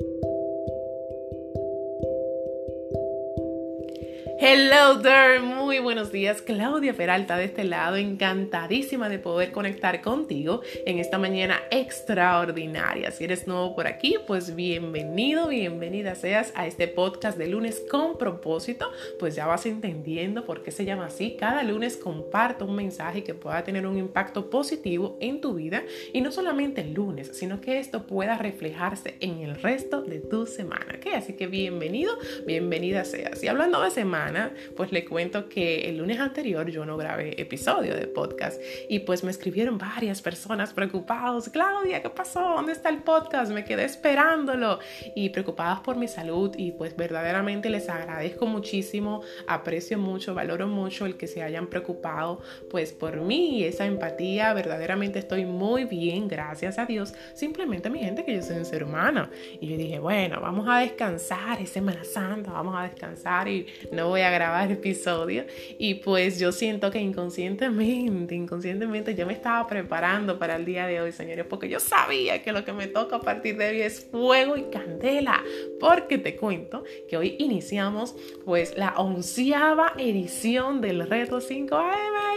Thank you. Hello there, muy buenos días. Claudia Peralta de este lado, encantadísima de poder conectar contigo en esta mañana extraordinaria. Si eres nuevo por aquí, pues bienvenido, bienvenida seas a este podcast de lunes con propósito. Pues ya vas entendiendo por qué se llama así. Cada lunes comparto un mensaje que pueda tener un impacto positivo en tu vida y no solamente el lunes, sino que esto pueda reflejarse en el resto de tu semana. ¿ok? Así que bienvenido, bienvenida seas. Y hablando de semana, pues le cuento que el lunes anterior yo no grabé episodio de podcast y pues me escribieron varias personas preocupados, Claudia, ¿qué pasó? ¿Dónde está el podcast? Me quedé esperándolo y preocupadas por mi salud y pues verdaderamente les agradezco muchísimo, aprecio mucho, valoro mucho el que se hayan preocupado pues por mí y esa empatía, verdaderamente estoy muy bien, gracias a Dios. Simplemente mi gente que yo soy un ser humano y yo dije, bueno, vamos a descansar, es Semana Santa, vamos a descansar y no voy a grabar episodio y pues yo siento que inconscientemente, inconscientemente yo me estaba preparando para el día de hoy, señores, porque yo sabía que lo que me toca a partir de hoy es fuego y candela, porque te cuento que hoy iniciamos pues la onceava edición del reto 5AM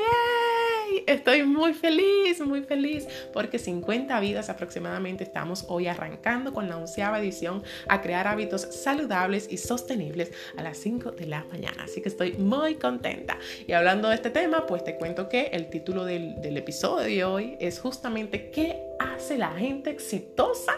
estoy muy feliz, muy feliz, porque 50 vidas aproximadamente estamos hoy arrancando con la onceava edición a crear hábitos saludables y sostenibles a las 5 de la mañana. Así que estoy muy contenta. Y hablando de este tema, pues te cuento que el título del, del episodio de hoy es justamente ¿qué hace la gente exitosa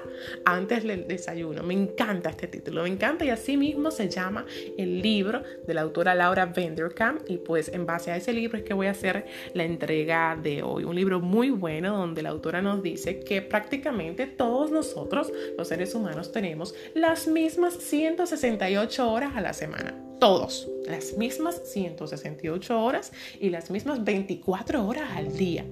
antes del desayuno? Me encanta este título, me encanta y así mismo se llama el libro de la autora Laura Vanderkam y pues en base a ese libro es que voy a hacer la entrega de hoy. Un libro muy bueno donde la autora nos dice que prácticamente todos nosotros, los seres humanos, tenemos las mismas 168 horas a la semana. Todos, las mismas 168 horas y las mismas 24 horas al día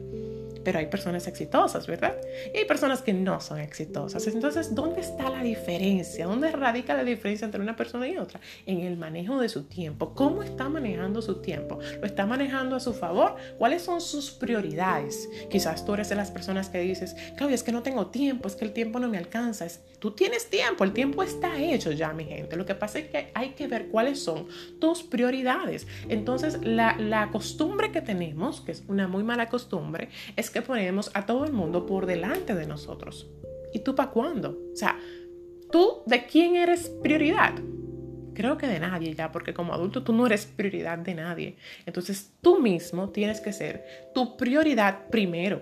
pero hay personas exitosas, ¿verdad? Y hay personas que no son exitosas. Entonces, ¿dónde está la diferencia? ¿Dónde radica la diferencia entre una persona y otra? En el manejo de su tiempo. ¿Cómo está manejando su tiempo? ¿Lo está manejando a su favor? ¿Cuáles son sus prioridades? Quizás tú eres de las personas que dices, Claudia, es que no tengo tiempo, es que el tiempo no me alcanza. Es, tú tienes tiempo, el tiempo está hecho ya, mi gente. Lo que pasa es que hay que ver cuáles son tus prioridades. Entonces, la, la costumbre que tenemos, que es una muy mala costumbre, es que ponemos a todo el mundo por delante de nosotros. ¿Y tú para cuándo? O sea, ¿tú de quién eres prioridad? Creo que de nadie ya, porque como adulto tú no eres prioridad de nadie. Entonces tú mismo tienes que ser tu prioridad primero.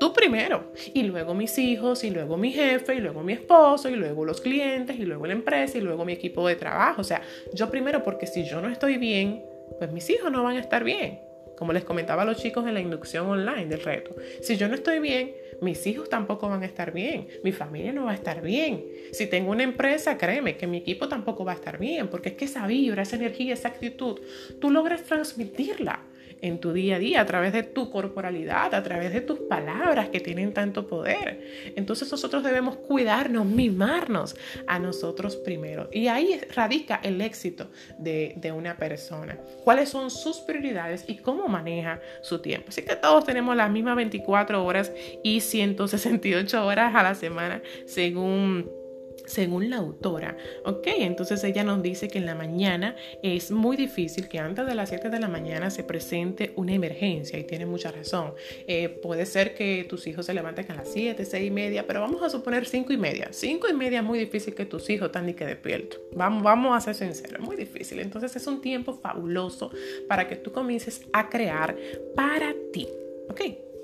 Tú primero. Y luego mis hijos, y luego mi jefe, y luego mi esposo, y luego los clientes, y luego la empresa, y luego mi equipo de trabajo. O sea, yo primero, porque si yo no estoy bien, pues mis hijos no van a estar bien como les comentaba a los chicos en la inducción online del reto. Si yo no estoy bien, mis hijos tampoco van a estar bien, mi familia no va a estar bien. Si tengo una empresa, créeme que mi equipo tampoco va a estar bien, porque es que esa vibra, esa energía, esa actitud, tú logras transmitirla en tu día a día, a través de tu corporalidad, a través de tus palabras que tienen tanto poder. Entonces nosotros debemos cuidarnos, mimarnos a nosotros primero. Y ahí radica el éxito de, de una persona. ¿Cuáles son sus prioridades y cómo maneja su tiempo? Así que todos tenemos las mismas 24 horas y 168 horas a la semana según según la autora. Ok, entonces ella nos dice que en la mañana es muy difícil que antes de las 7 de la mañana se presente una emergencia y tiene mucha razón. Eh, puede ser que tus hijos se levanten a las 7, 6 y media, pero vamos a suponer 5 y media. 5 y media es muy difícil que tus hijos estén ni que despiertos. Vamos, vamos a ser sinceros, muy difícil. Entonces es un tiempo fabuloso para que tú comiences a crear para ti. Ok,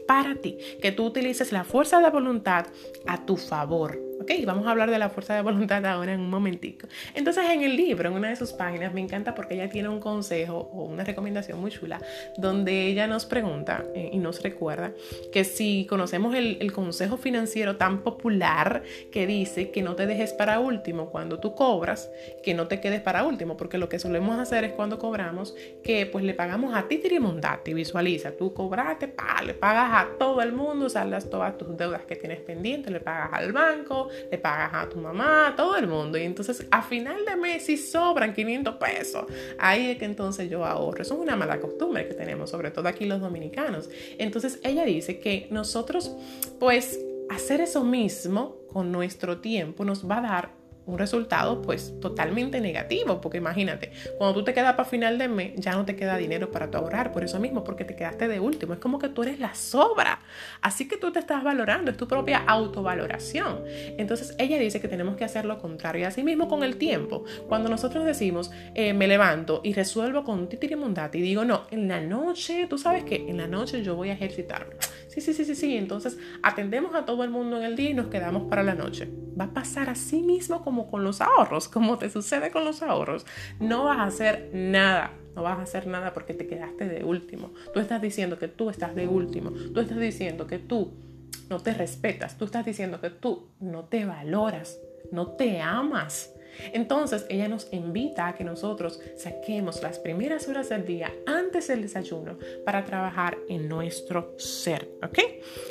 para ti. Que tú utilices la fuerza de voluntad a tu favor Vamos a hablar de la fuerza de voluntad ahora en un momentico. Entonces en el libro, en una de sus páginas, me encanta porque ella tiene un consejo o una recomendación muy chula donde ella nos pregunta eh, y nos recuerda que si conocemos el, el, consejo financiero tan popular que dice que no te dejes para último cuando tú cobras, que no te quedes para último, porque lo que solemos hacer es cuando cobramos que pues le pagamos a ti tirimondati, visualiza, tú cobraste, pa, le pagas a todo el mundo, saldas todas tus deudas que tienes pendientes, le pagas al banco, le pagas a tu mamá, a todo el mundo. Y entonces a final de mes si sobran 500 pesos, ahí es que entonces yo ahorro. Eso es una mala costumbre que tenemos, sobre todo aquí los dominicanos. Entonces ella dice que nosotros pues hacer eso mismo con nuestro tiempo nos va a dar un resultado pues totalmente negativo, porque imagínate, cuando tú te quedas para final de mes, ya no te queda dinero para tu ahorrar, por eso mismo, porque te quedaste de último, es como que tú eres la sobra, así que tú te estás valorando, es tu propia autovaloración. Entonces ella dice que tenemos que hacer lo contrario, y así mismo con el tiempo, cuando nosotros decimos, eh, me levanto y resuelvo con titirimundati y digo, no, en la noche, tú sabes que en la noche yo voy a ejercitarme. Sí, sí, sí, sí, sí. Entonces atendemos a todo el mundo en el día y nos quedamos para la noche. Va a pasar así mismo como con los ahorros, como te sucede con los ahorros. No vas a hacer nada. No vas a hacer nada porque te quedaste de último. Tú estás diciendo que tú estás de último. Tú estás diciendo que tú no te respetas. Tú estás diciendo que tú no te valoras. No te amas. Entonces ella nos invita a que nosotros saquemos las primeras horas del día antes del desayuno para trabajar en nuestro ser, ¿ok?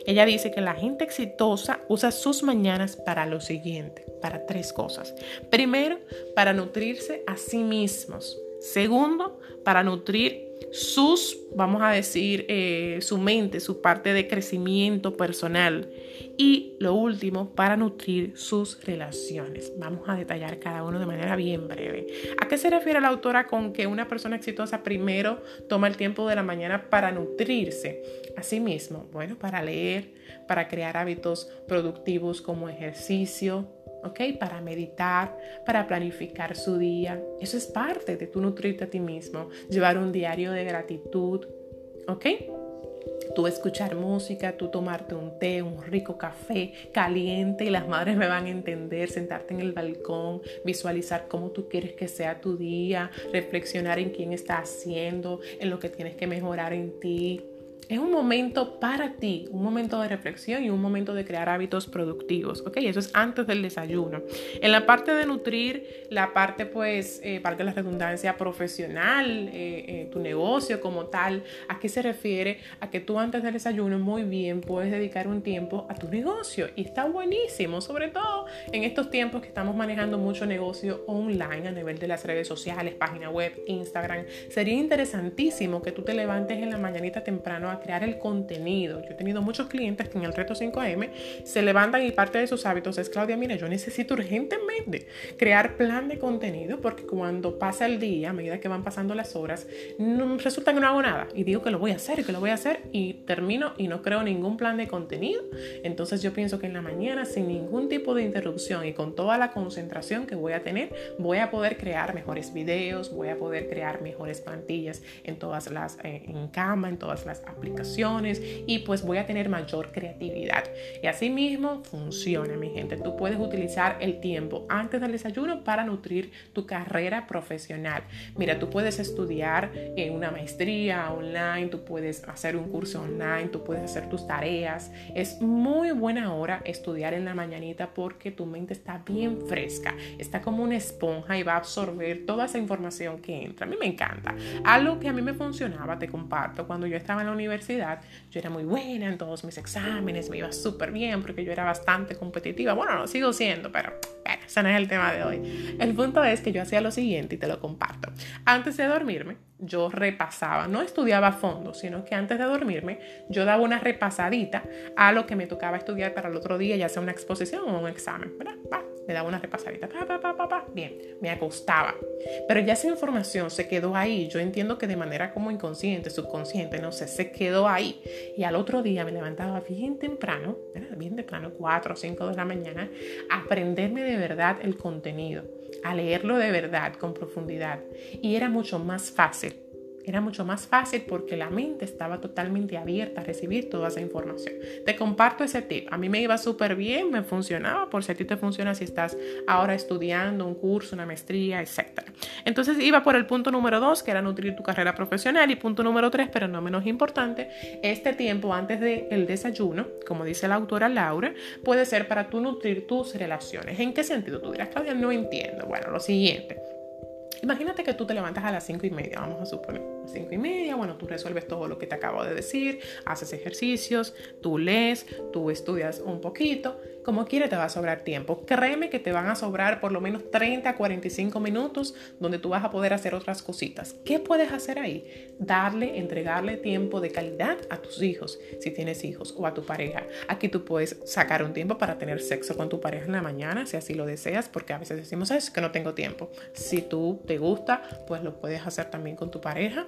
Ella dice que la gente exitosa usa sus mañanas para lo siguiente, para tres cosas. Primero, para nutrirse a sí mismos. Segundo, para nutrir sus, vamos a decir, eh, su mente, su parte de crecimiento personal. Y lo último, para nutrir sus relaciones. Vamos a detallar cada uno de manera bien breve. ¿A qué se refiere la autora con que una persona exitosa primero toma el tiempo de la mañana para nutrirse? a sí mismo bueno, para leer, para crear hábitos productivos como ejercicio, ¿ok? Para meditar, para planificar su día. Eso es parte de tu nutrirte a ti mismo. Llevar un diario de gratitud, ¿ok? Tú escuchar música, tú tomarte un té, un rico café caliente y las madres me van a entender, sentarte en el balcón, visualizar cómo tú quieres que sea tu día, reflexionar en quién está haciendo, en lo que tienes que mejorar en ti, es un momento para ti, un momento de reflexión y un momento de crear hábitos productivos, ¿ok? Eso es antes del desayuno. En la parte de nutrir, la parte pues, eh, para que la redundancia profesional, eh, eh, tu negocio como tal, ¿a qué se refiere? A que tú antes del desayuno muy bien puedes dedicar un tiempo a tu negocio y está buenísimo, sobre todo en estos tiempos que estamos manejando mucho negocio online a nivel de las redes sociales, página web, Instagram. Sería interesantísimo que tú te levantes en la mañanita temprano a crear el contenido. Yo he tenido muchos clientes que en el reto 5M se levantan y parte de sus hábitos es, Claudia, mira, yo necesito urgentemente crear plan de contenido porque cuando pasa el día, a medida que van pasando las horas, resulta que no hago nada y digo que lo voy a hacer, que lo voy a hacer y termino y no creo ningún plan de contenido. Entonces yo pienso que en la mañana, sin ningún tipo de interrupción y con toda la concentración que voy a tener, voy a poder crear mejores videos, voy a poder crear mejores plantillas en todas las, eh, en cama, en todas las aplicaciones y pues voy a tener mayor creatividad. Y así mismo funciona, mi gente. Tú puedes utilizar el tiempo antes del desayuno para nutrir tu carrera profesional. Mira, tú puedes estudiar en una maestría online, tú puedes hacer un curso online, tú puedes hacer tus tareas. Es muy buena hora estudiar en la mañanita porque tu mente está bien fresca, está como una esponja y va a absorber toda esa información que entra. A mí me encanta. Algo que a mí me funcionaba, te comparto, cuando yo estaba en la universidad yo era muy buena en todos mis exámenes, me iba súper bien porque yo era bastante competitiva. Bueno, no sigo siendo, pero ese no es el tema de hoy. El punto es que yo hacía lo siguiente y te lo comparto. Antes de dormirme, yo repasaba, no estudiaba a fondo, sino que antes de dormirme yo daba una repasadita a lo que me tocaba estudiar para el otro día, ya sea una exposición o un examen, ¿verdad? Me daba una repasadita, pa, pa, pa, pa, bien, me acostaba. Pero ya esa información se quedó ahí, yo entiendo que de manera como inconsciente, subconsciente, no sé, se quedó ahí. Y al otro día me levantaba bien temprano, bien temprano, 4 o 5 de la mañana, a aprenderme de verdad el contenido a leerlo de verdad, con profundidad. Y era mucho más fácil era mucho más fácil porque la mente estaba totalmente abierta a recibir toda esa información. Te comparto ese tip. A mí me iba súper bien, me funcionaba, por si a ti te funciona si estás ahora estudiando un curso, una maestría, etc. Entonces iba por el punto número dos, que era nutrir tu carrera profesional, y punto número tres, pero no menos importante, este tiempo antes del desayuno, como dice la autora Laura, puede ser para tú nutrir tus relaciones. ¿En qué sentido? Tú dirás, Claudia, no entiendo. Bueno, lo siguiente. Imagínate que tú te levantas a las cinco y media, vamos a suponer 5 y media, bueno, tú resuelves todo lo que te acabo de decir, haces ejercicios, tú lees, tú estudias un poquito como quiere te va a sobrar tiempo. Créeme que te van a sobrar por lo menos 30 a 45 minutos donde tú vas a poder hacer otras cositas. ¿Qué puedes hacer ahí? Darle, entregarle tiempo de calidad a tus hijos, si tienes hijos, o a tu pareja. Aquí tú puedes sacar un tiempo para tener sexo con tu pareja en la mañana, si así lo deseas, porque a veces decimos, es que no tengo tiempo. Si tú te gusta, pues lo puedes hacer también con tu pareja.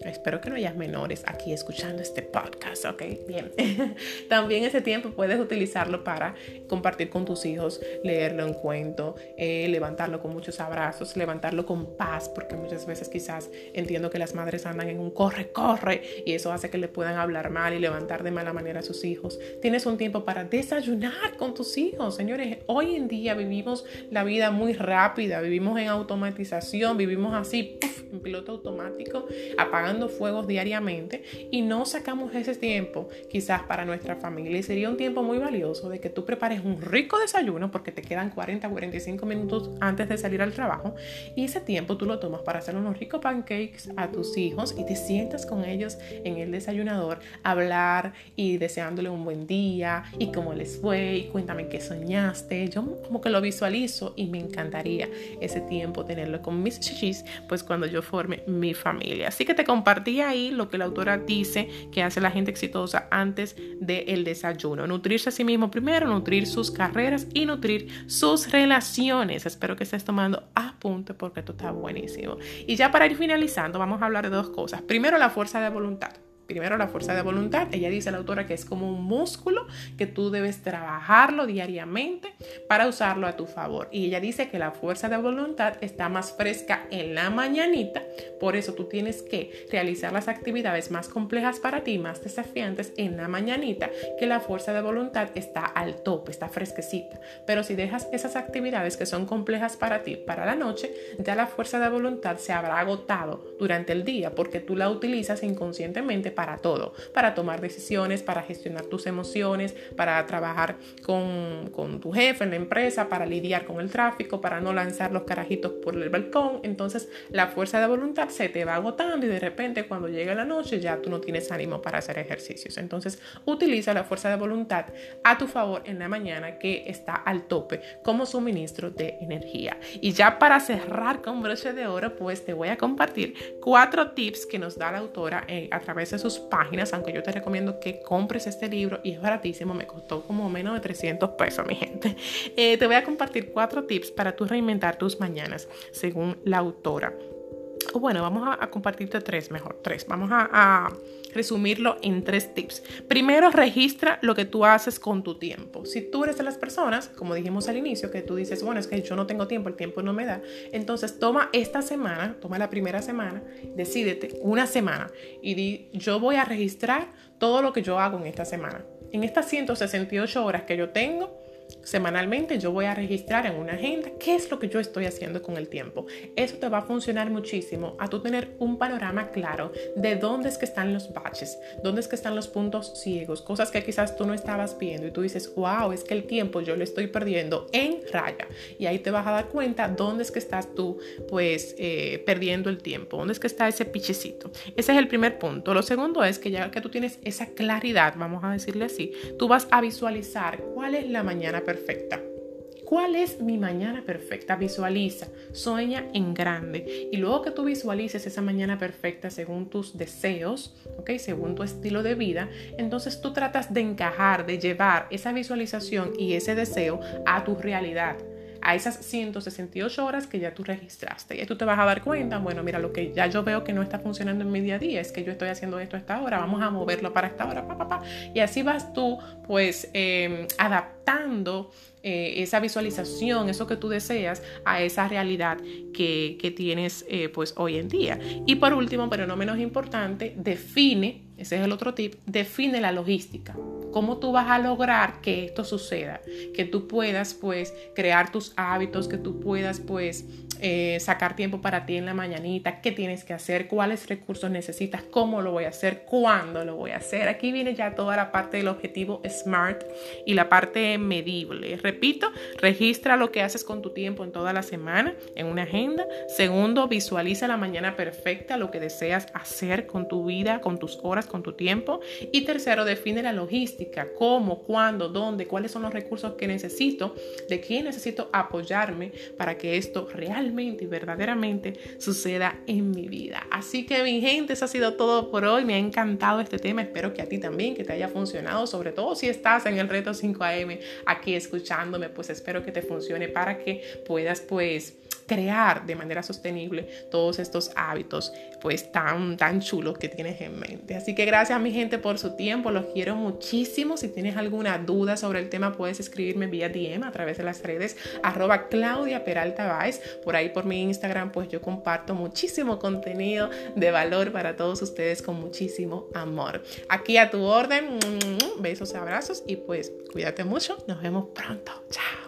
Espero que no hayas menores aquí escuchando este podcast, ¿ok? Bien. también ese tiempo puedes utilizarlo para compartir con tus hijos, leerlo en cuento, eh, levantarlo con muchos abrazos, levantarlo con paz, porque muchas veces quizás entiendo que las madres andan en un corre, corre, y eso hace que le puedan hablar mal y levantar de mala manera a sus hijos. Tienes un tiempo para desayunar con tus hijos, señores. Hoy en día vivimos la vida muy rápida, vivimos en automatización, vivimos así, en piloto automático, apagando fuegos diariamente y no sacamos ese tiempo quizás para nuestra familia. Y sería un tiempo muy valioso de que tú prepares un rico desayuno porque te quedan 40 45 minutos antes de salir al trabajo y ese tiempo tú lo tomas para hacer unos ricos pancakes a tus hijos y te sientas con ellos en el desayunador, hablar y deseándole un buen día y cómo les fue y cuéntame qué soñaste. Yo como que lo visualizo y me encantaría ese tiempo tenerlo con mis chichis, pues cuando yo forme mi familia. Así que te compartí ahí lo que la autora dice que hace la gente exitosa antes del desayuno. Nutrirse a sí mismo primero, nutrir sus carreras y nutrir sus relaciones. Espero que estés tomando apunte porque esto está buenísimo. Y ya para ir finalizando, vamos a hablar de dos cosas. Primero, la fuerza de voluntad. Primero la fuerza de voluntad. Ella dice la autora que es como un músculo que tú debes trabajarlo diariamente para usarlo a tu favor. Y ella dice que la fuerza de voluntad está más fresca en la mañanita. Por eso tú tienes que realizar las actividades más complejas para ti, más desafiantes en la mañanita, que la fuerza de voluntad está al tope, está fresquecita. Pero si dejas esas actividades que son complejas para ti para la noche, ya la fuerza de voluntad se habrá agotado durante el día porque tú la utilizas inconscientemente para todo, para tomar decisiones, para gestionar tus emociones, para trabajar con, con tu jefe en la empresa, para lidiar con el tráfico, para no lanzar los carajitos por el balcón. Entonces la fuerza de voluntad se te va agotando y de repente cuando llega la noche ya tú no tienes ánimo para hacer ejercicios. Entonces utiliza la fuerza de voluntad a tu favor en la mañana que está al tope como suministro de energía. Y ya para cerrar con broche de oro, pues te voy a compartir cuatro tips que nos da la autora eh, a través de sus páginas, aunque yo te recomiendo que compres este libro y es baratísimo, me costó como menos de 300 pesos, mi gente. Eh, te voy a compartir cuatro tips para tú reinventar tus mañanas, según la autora. Bueno, vamos a, compartirte tres, mejor, tres. Vamos a, resumirlo en tres tips. Primero, registra lo que tú haces con tu tiempo. Si tú eres de las personas, como dijimos al inicio, que tú dices, bueno, es que yo no tengo tiempo, el tiempo no me da, entonces toma esta semana, toma la primera semana, decídete una semana y di, yo voy a registrar todo lo que yo hago en esta semana. En estas 168 horas que yo tengo, Semanalmente yo voy a registrar en una agenda qué es lo que yo estoy haciendo con el tiempo. Eso te va a funcionar muchísimo a tú tener un panorama claro de dónde es que están los baches, dónde es que están los puntos ciegos, cosas que quizás tú no estabas viendo y tú dices, wow, es que el tiempo yo lo estoy perdiendo en raya. Y ahí te vas a dar cuenta dónde es que estás tú pues eh, perdiendo el tiempo, dónde es que está ese pichecito. Ese es el primer punto. Lo segundo es que ya que tú tienes esa claridad, vamos a decirle así, tú vas a visualizar cuál es la mañana perfecta. ¿Cuál es mi mañana perfecta? Visualiza, sueña en grande. Y luego que tú visualices esa mañana perfecta según tus deseos, ¿ok? Según tu estilo de vida, entonces tú tratas de encajar, de llevar esa visualización y ese deseo a tu realidad a esas 168 horas que ya tú registraste. Y tú te vas a dar cuenta, bueno, mira, lo que ya yo veo que no está funcionando en mi día a día es que yo estoy haciendo esto a esta hora, vamos a moverlo para esta hora, pa, pa, pa. y así vas tú pues em, adaptando eh, esa visualización, eso que tú deseas, a esa realidad que, que tienes eh, pues hoy en día. Y por último, pero no menos importante, define, ese es el otro tip, define la logística. ¿Cómo tú vas a lograr que esto suceda? Que tú puedas pues crear tus hábitos, que tú puedas pues eh, sacar tiempo para ti en la mañanita, qué tienes que hacer, cuáles recursos necesitas, cómo lo voy a hacer, cuándo lo voy a hacer. Aquí viene ya toda la parte del objetivo SMART y la parte medible. Repito, registra lo que haces con tu tiempo en toda la semana en una agenda. Segundo, visualiza la mañana perfecta, lo que deseas hacer con tu vida, con tus horas, con tu tiempo. Y tercero, define la logística, cómo, cuándo, dónde, cuáles son los recursos que necesito, de quién necesito apoyarme para que esto realmente y verdaderamente suceda en mi vida. Así que mi gente, eso ha sido todo por hoy. Me ha encantado este tema. Espero que a ti también, que te haya funcionado, sobre todo si estás en el reto 5am aquí escuchándome, pues espero que te funcione para que puedas pues crear de manera sostenible todos estos hábitos pues tan tan chulos que tienes en mente. Así que gracias mi gente por su tiempo, los quiero muchísimo. Si tienes alguna duda sobre el tema puedes escribirme vía DM a través de las redes arroba Claudia Peralta Baez. Por ahí por mi Instagram pues yo comparto muchísimo contenido de valor para todos ustedes con muchísimo amor. Aquí a tu orden, besos, abrazos y pues cuídate mucho. Nos vemos pronto. Chao.